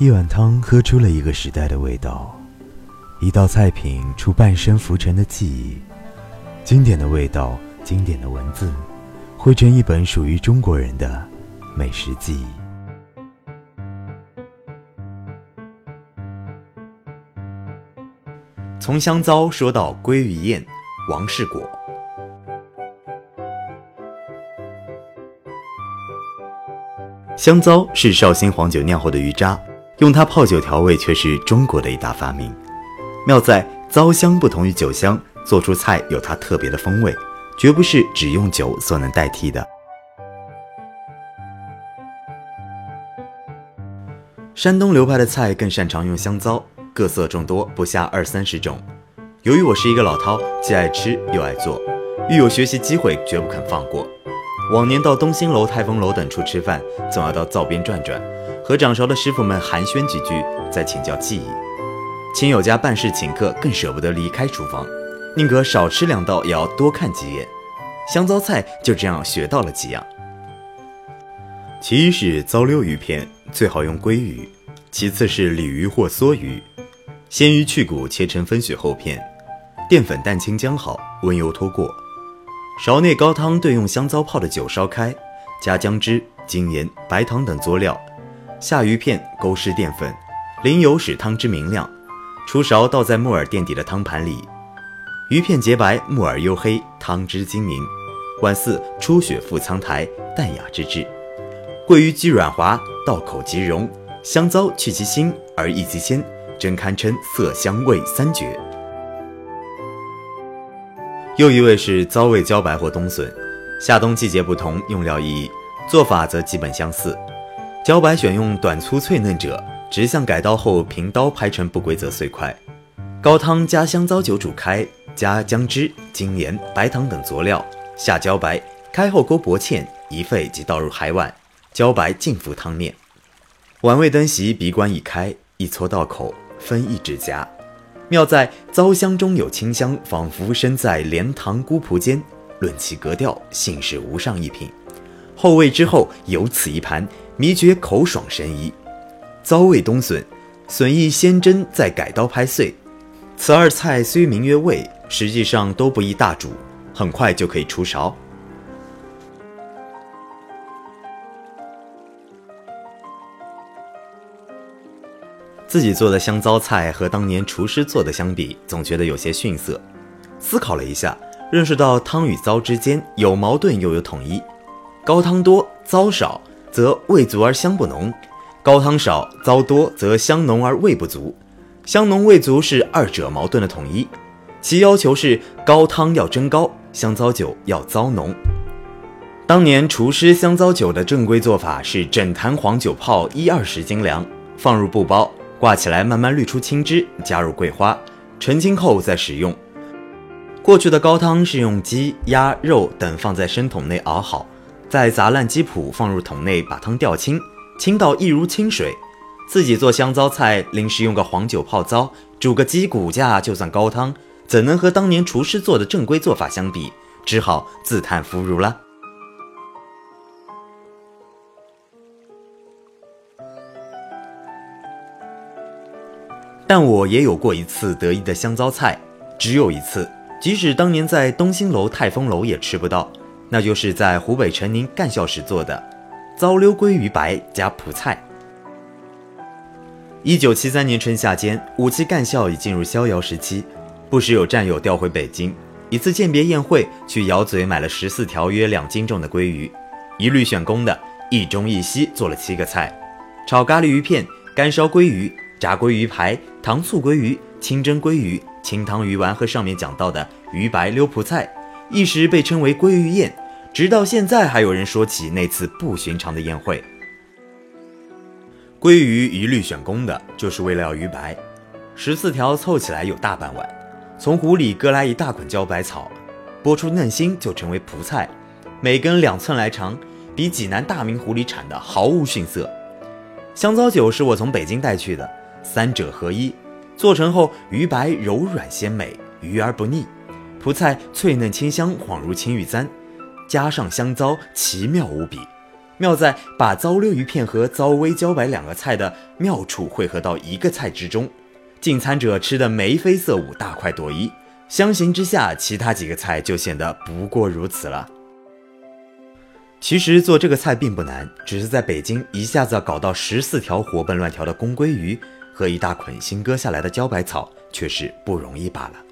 一碗汤喝出了一个时代的味道，一道菜品出半生浮沉的记忆，经典的味道，经典的文字，汇成一本属于中国人的美食记忆。从香糟说到鲑鱼宴，王世果。香糟是绍兴黄酒酿后的鱼渣。用它泡酒调味却是中国的一大发明，妙在糟香不同于酒香，做出菜有它特别的风味，绝不是只用酒所能代替的。山东流派的菜更擅长用香糟，各色众多，不下二三十种。由于我是一个老饕，既爱吃又爱做，遇有学习机会绝不肯放过。往年到东兴楼、泰丰楼等处吃饭，总要到灶边转转。和掌勺的师傅们寒暄几句，再请教技艺。亲友家办事请客，更舍不得离开厨房，宁可少吃两道，也要多看几眼。香糟菜就这样学到了几样。其一是糟溜鱼片，最好用鲑鱼；其次是鲤鱼或梭鱼。鲜鱼去骨，切成分雪厚片。淀粉蛋清浆好，温油拖过。勺内高汤兑用香糟泡的酒烧开，加姜汁、精盐、白糖等佐料。下鱼片，勾湿淀粉，淋油使汤汁明亮，出勺倒在木耳垫底的汤盘里。鱼片洁白，木耳黝黑，汤汁晶明。宛似初雪覆苍苔，淡雅之至。桂鱼鸡软滑，到口即溶。香糟去其腥而益其鲜，真堪称色香味三绝。又一位是糟味茭白或冬笋，夏冬季节不同，用料异异，做法则基本相似。茭白选用短粗脆嫩者，直向改刀后平刀拍成不规则碎块。高汤加香糟酒煮开，加姜汁、精盐、白糖等佐料，下茭白，开后勾薄芡，一沸即倒入海碗，茭白浸浮汤面。碗未登席，鼻关已开，一撮到口，分一指夹。妙在糟香中有清香，仿佛身在莲塘孤蒲间。论其格调，信是无上一品。后味之后，有此一盘。迷觉口爽神怡，糟味冬笋，笋意先蒸再改刀拍碎。此二菜虽名曰味，实际上都不宜大煮，很快就可以出勺。自己做的香糟菜和当年厨师做的相比，总觉得有些逊色。思考了一下，认识到汤与糟之间有矛盾又有统一，高汤多，糟少。则味足而香不浓，高汤少糟多则香浓而味不足，香浓味足是二者矛盾的统一。其要求是高汤要蒸高，香糟酒要糟浓。当年厨师香糟酒的正规做法是整坛黄酒泡一二十斤粮，放入布包，挂起来慢慢滤出青汁，加入桂花，澄清后再使用。过去的高汤是用鸡、鸭肉等放在生桶内熬好。再砸烂鸡脯，放入桶内，把汤吊清，清到一如清水。自己做香糟菜，临时用个黄酒泡糟，煮个鸡骨架，就算高汤，怎能和当年厨师做的正规做法相比？只好自叹弗如了。但我也有过一次得意的香糟菜，只有一次，即使当年在东兴楼、泰丰楼也吃不到。那就是在湖北陈宁干校时做的糟溜鲑鱼白加蒲菜。一九七三年春夏间，五七干校已进入逍遥时期，不时有战友调回北京。一次饯别宴会，去窑嘴买了十四条约两斤重的鲑鱼，一律选公的，一中一西做了七个菜：炒咖喱鱼片、干烧鲑鱼、炸鲑鱼排、糖醋鲑鱼、清蒸鲑鱼、清汤鱼丸和上面讲到的鱼白溜蒲菜。一时被称为鲑鱼宴，直到现在还有人说起那次不寻常的宴会。鲑鱼一律选公的，就是为了要鱼白，十四条凑起来有大半碗。从湖里割来一大捆茭白草，剥出嫩心就成为蒲菜，每根两寸来长，比济南大明湖里产的毫无逊色。香糟酒是我从北京带去的，三者合一，做成后鱼白柔软鲜美，鱼而不腻。蒲菜脆嫩清香，恍如青玉簪，加上香糟，奇妙无比。妙在把糟溜鱼片和糟煨茭白两个菜的妙处汇合到一个菜之中，进餐者吃得眉飞色舞，大快朵颐。相形之下，其他几个菜就显得不过如此了。其实做这个菜并不难，只是在北京一下子搞到十四条活蹦乱跳的公鲑鱼和一大捆新割下来的茭白草，却是不容易罢了。